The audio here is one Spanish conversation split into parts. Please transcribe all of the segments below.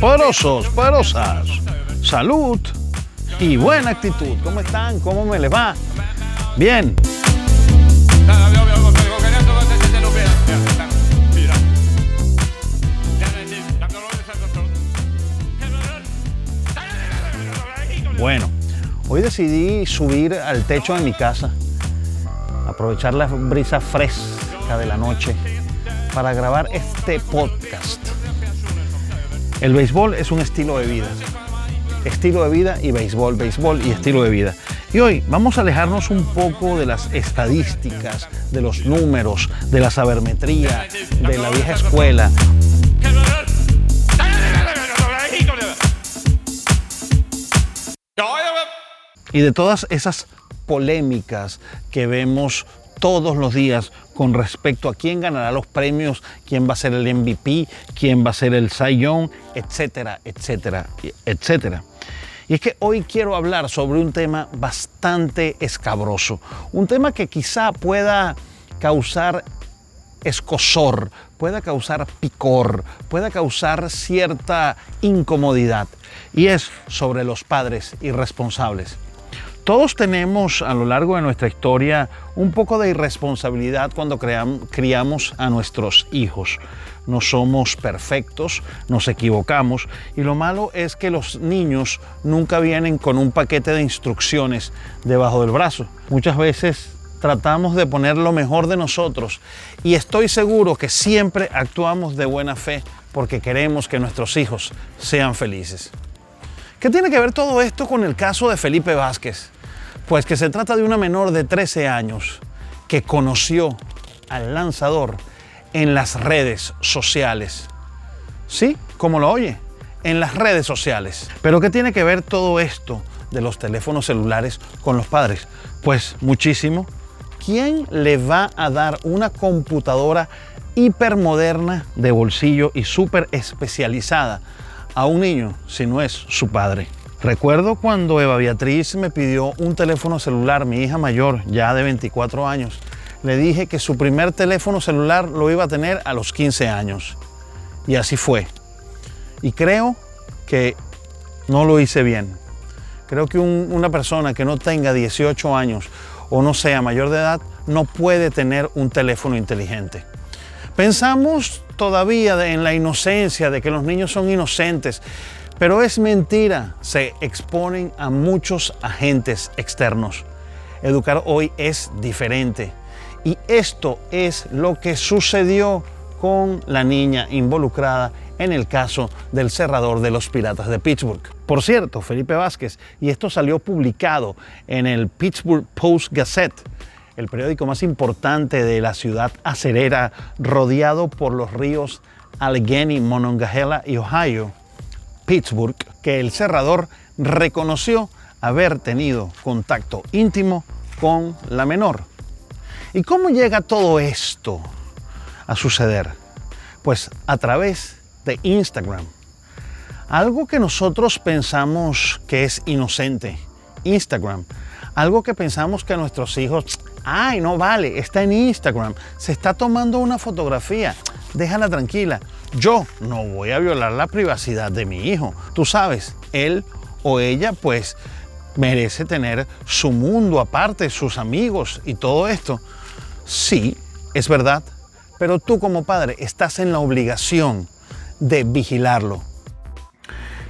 Poderosos, poderosas, salud y buena actitud. ¿Cómo están? ¿Cómo me les va? Bien. Bueno, hoy decidí subir al techo de mi casa, aprovechar la brisa fresca de la noche para grabar este podcast. El béisbol es un estilo de vida. Estilo de vida y béisbol, béisbol y estilo de vida. Y hoy vamos a alejarnos un poco de las estadísticas, de los números, de la sabermetría, de la vieja escuela. Y de todas esas polémicas que vemos todos los días con respecto a quién ganará los premios, quién va a ser el MVP, quién va a ser el Cy Young, etcétera, etcétera, etcétera. Y es que hoy quiero hablar sobre un tema bastante escabroso, un tema que quizá pueda causar escosor, pueda causar picor, pueda causar cierta incomodidad, y es sobre los padres irresponsables. Todos tenemos a lo largo de nuestra historia un poco de irresponsabilidad cuando criamos a nuestros hijos. No somos perfectos, nos equivocamos y lo malo es que los niños nunca vienen con un paquete de instrucciones debajo del brazo. Muchas veces tratamos de poner lo mejor de nosotros y estoy seguro que siempre actuamos de buena fe porque queremos que nuestros hijos sean felices. ¿Qué tiene que ver todo esto con el caso de Felipe Vázquez? Pues que se trata de una menor de 13 años que conoció al lanzador en las redes sociales. Sí, como lo oye, en las redes sociales. Pero ¿qué tiene que ver todo esto de los teléfonos celulares con los padres? Pues muchísimo. ¿Quién le va a dar una computadora hipermoderna de bolsillo y súper especializada a un niño si no es su padre? Recuerdo cuando Eva Beatriz me pidió un teléfono celular, mi hija mayor, ya de 24 años. Le dije que su primer teléfono celular lo iba a tener a los 15 años. Y así fue. Y creo que no lo hice bien. Creo que una persona que no tenga 18 años o no sea mayor de edad no puede tener un teléfono inteligente. Pensamos todavía en la inocencia, de que los niños son inocentes, pero es mentira, se exponen a muchos agentes externos. Educar hoy es diferente. Y esto es lo que sucedió con la niña involucrada en el caso del cerrador de los Piratas de Pittsburgh. Por cierto, Felipe Vázquez, y esto salió publicado en el Pittsburgh Post Gazette, el periódico más importante de la ciudad acerera, rodeado por los ríos Allegheny, Monongahela y Ohio. Pittsburgh que el cerrador reconoció haber tenido contacto íntimo con la menor. ¿Y cómo llega todo esto a suceder? Pues a través de Instagram. Algo que nosotros pensamos que es inocente, Instagram. Algo que pensamos que nuestros hijos, ay, no vale, está en Instagram, se está tomando una fotografía, déjala tranquila. Yo no voy a violar la privacidad de mi hijo. Tú sabes, él o ella pues merece tener su mundo aparte, sus amigos y todo esto. Sí, es verdad, pero tú como padre estás en la obligación de vigilarlo.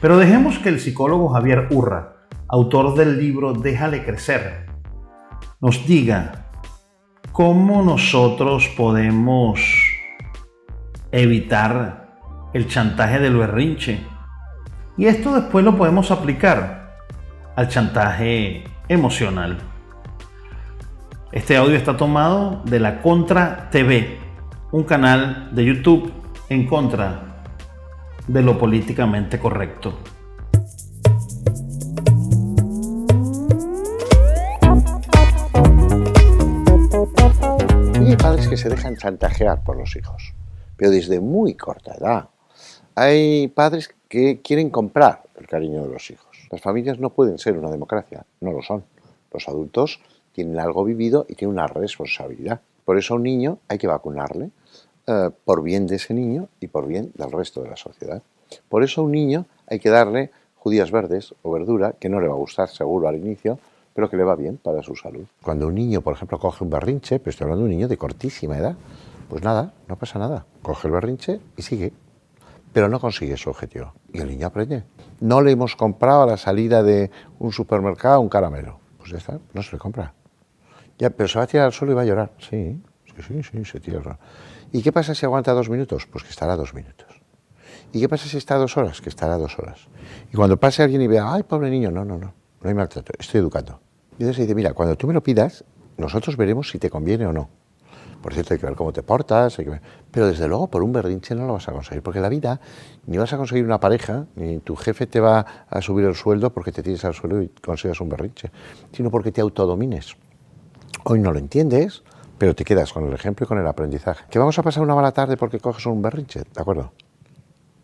Pero dejemos que el psicólogo Javier Urra, autor del libro Déjale crecer, nos diga cómo nosotros podemos evitar el chantaje del berrinche. Y esto después lo podemos aplicar al chantaje emocional. Este audio está tomado de la Contra TV, un canal de YouTube en contra de lo políticamente correcto. Y hay padres que se dejan chantajear por los hijos pero desde muy corta edad. Hay padres que quieren comprar el cariño de los hijos. Las familias no pueden ser una democracia, no lo son. Los adultos tienen algo vivido y tienen una responsabilidad. Por eso a un niño hay que vacunarle. eh, por bien de ese niño y por bien del resto de la sociedad. Por eso a un niño hay que darle judías verdes o verdura, que no le va a gustar seguro al inicio, pero que le va bien para su salud. Cuando un niño, por ejemplo, coge un berrinche, pero estoy hablando de un niño de cortísima edad, pues nada, no pasa nada. Coge el berrinche y sigue. Pero no consigue su objetivo. Y el niño aprende. No le hemos comprado a la salida de un supermercado un caramelo. Pues ya está, no se le compra. Ya, pero se va a tirar al suelo y va a llorar. Sí, sí, sí, se tira. ¿Y qué pasa si aguanta dos minutos? Pues que estará dos minutos. ¿Y qué pasa si está dos horas? Que estará dos horas. Y cuando pase alguien y vea, ay, pobre niño, no, no, no, no hay maltrato, estoy educando. Y entonces dice, mira, cuando tú me lo pidas, nosotros veremos si te conviene o no. Por cierto, hay que ver cómo te portas, pero desde luego por un berrinche no lo vas a conseguir, porque la vida ni vas a conseguir una pareja, ni tu jefe te va a subir el sueldo porque te tires al suelo y consigas un berrinche, sino porque te autodomines. Hoy no lo entiendes, pero te quedas con el ejemplo y con el aprendizaje. Que vamos a pasar una mala tarde porque coges un berrinche, ¿de acuerdo?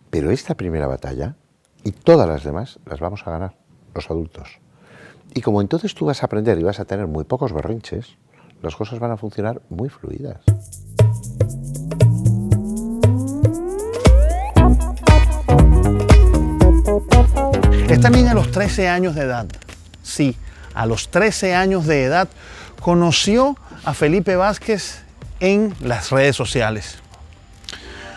Pero esta primera batalla y todas las demás las vamos a ganar los adultos. Y como entonces tú vas a aprender y vas a tener muy pocos berrinches, las cosas van a funcionar muy fluidas. Esta niña a los 13 años de edad, sí, a los 13 años de edad, conoció a Felipe Vázquez en las redes sociales.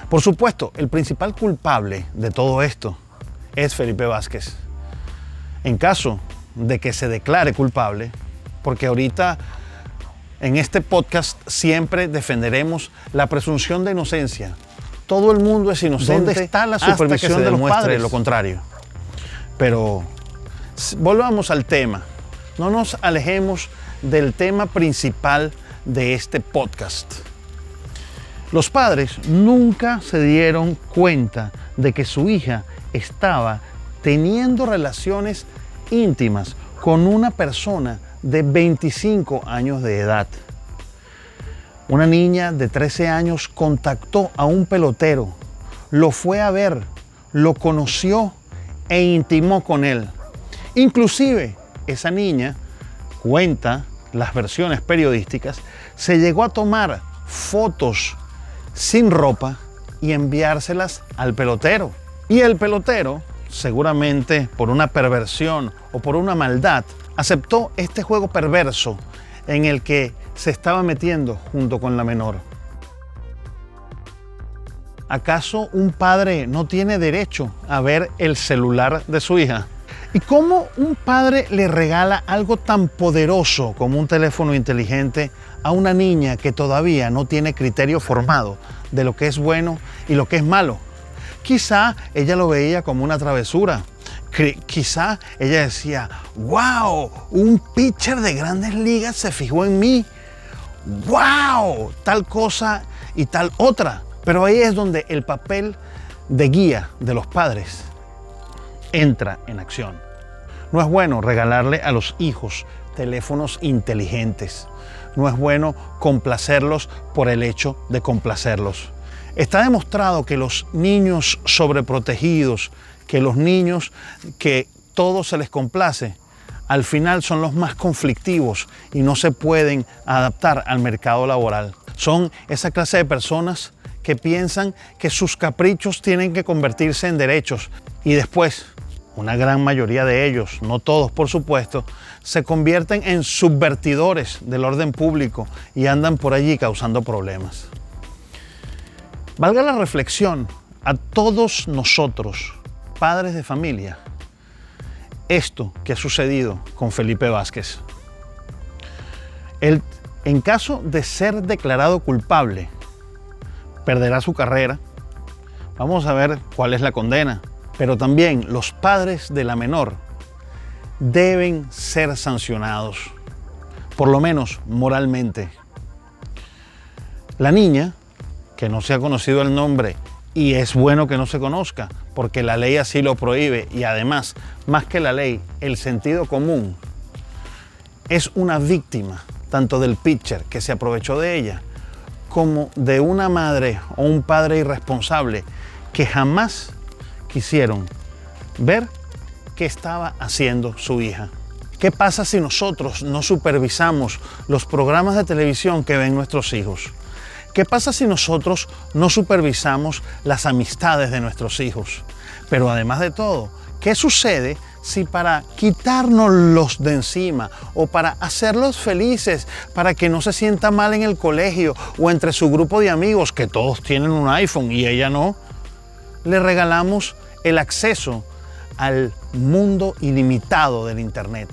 Por supuesto, el principal culpable de todo esto es Felipe Vázquez. En caso de que se declare culpable, porque ahorita en este podcast siempre defenderemos la presunción de inocencia. Todo el mundo es inocente. ¿Dónde está la supervisión de los padres? Lo contrario. Pero volvamos al tema. No nos alejemos del tema principal de este podcast. Los padres nunca se dieron cuenta de que su hija estaba teniendo relaciones íntimas con una persona de 25 años de edad. Una niña de 13 años contactó a un pelotero, lo fue a ver, lo conoció e intimó con él. Inclusive esa niña cuenta las versiones periodísticas, se llegó a tomar fotos sin ropa y enviárselas al pelotero. Y el pelotero, seguramente por una perversión o por una maldad, aceptó este juego perverso en el que se estaba metiendo junto con la menor. ¿Acaso un padre no tiene derecho a ver el celular de su hija? ¿Y cómo un padre le regala algo tan poderoso como un teléfono inteligente a una niña que todavía no tiene criterio formado de lo que es bueno y lo que es malo? Quizá ella lo veía como una travesura. Quizá ella decía, wow, un pitcher de grandes ligas se fijó en mí. Wow, tal cosa y tal otra. Pero ahí es donde el papel de guía de los padres entra en acción. No es bueno regalarle a los hijos teléfonos inteligentes. No es bueno complacerlos por el hecho de complacerlos. Está demostrado que los niños sobreprotegidos, que los niños que todo se les complace, al final son los más conflictivos y no se pueden adaptar al mercado laboral. Son esa clase de personas que piensan que sus caprichos tienen que convertirse en derechos y después una gran mayoría de ellos, no todos por supuesto, se convierten en subvertidores del orden público y andan por allí causando problemas. Valga la reflexión a todos nosotros, padres de familia, esto que ha sucedido con Felipe Vázquez. en caso de ser declarado culpable, perderá su carrera. Vamos a ver cuál es la condena pero también los padres de la menor deben ser sancionados, por lo menos moralmente. La niña, que no se ha conocido el nombre y es bueno que no se conozca, porque la ley así lo prohíbe y además, más que la ley, el sentido común, es una víctima tanto del pitcher que se aprovechó de ella, como de una madre o un padre irresponsable que jamás quisieron ver qué estaba haciendo su hija. ¿Qué pasa si nosotros no supervisamos los programas de televisión que ven nuestros hijos? ¿Qué pasa si nosotros no supervisamos las amistades de nuestros hijos? Pero además de todo, ¿qué sucede si para quitárnoslos de encima o para hacerlos felices, para que no se sienta mal en el colegio o entre su grupo de amigos, que todos tienen un iPhone y ella no, le regalamos el acceso al mundo ilimitado del Internet?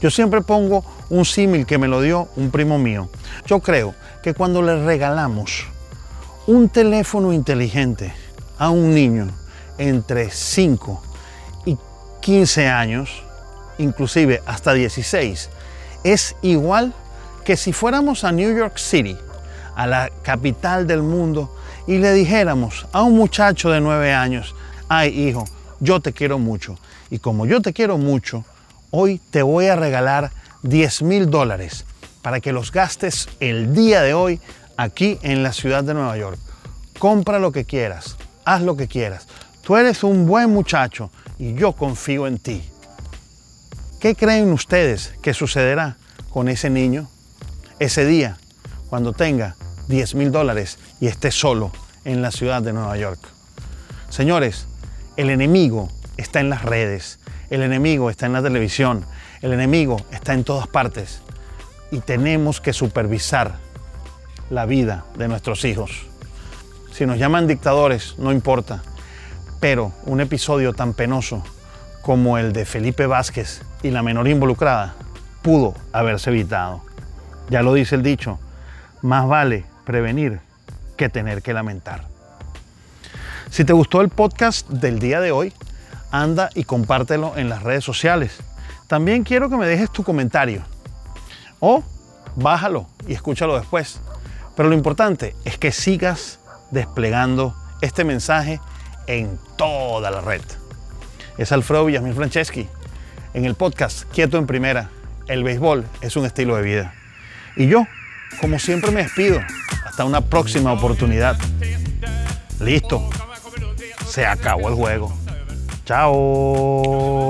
Yo siempre pongo un símil que me lo dio un primo mío. Yo creo que cuando le regalamos un teléfono inteligente a un niño entre 5 y 15 años, inclusive hasta 16, es igual que si fuéramos a New York City, a la capital del mundo, y le dijéramos a un muchacho de 9 años, ay hijo, yo te quiero mucho, y como yo te quiero mucho, hoy te voy a regalar 10 mil dólares para que los gastes el día de hoy aquí en la ciudad de Nueva York. Compra lo que quieras, haz lo que quieras. Tú eres un buen muchacho y yo confío en ti. ¿Qué creen ustedes que sucederá con ese niño ese día cuando tenga 10 mil dólares y esté solo en la ciudad de Nueva York? Señores, el enemigo está en las redes, el enemigo está en la televisión, el enemigo está en todas partes y tenemos que supervisar la vida de nuestros hijos. Si nos llaman dictadores, no importa, pero un episodio tan penoso como el de Felipe Vázquez y la menor involucrada pudo haberse evitado. Ya lo dice el dicho, más vale prevenir que tener que lamentar. Si te gustó el podcast del día de hoy, anda y compártelo en las redes sociales. También quiero que me dejes tu comentario. O bájalo y escúchalo después. Pero lo importante es que sigas desplegando este mensaje en toda la red. Es Alfredo Villasmil Franceschi en el podcast Quieto en Primera. El béisbol es un estilo de vida. Y yo, como siempre, me despido. Hasta una próxima oportunidad. Listo. Se acabó el juego. Chao.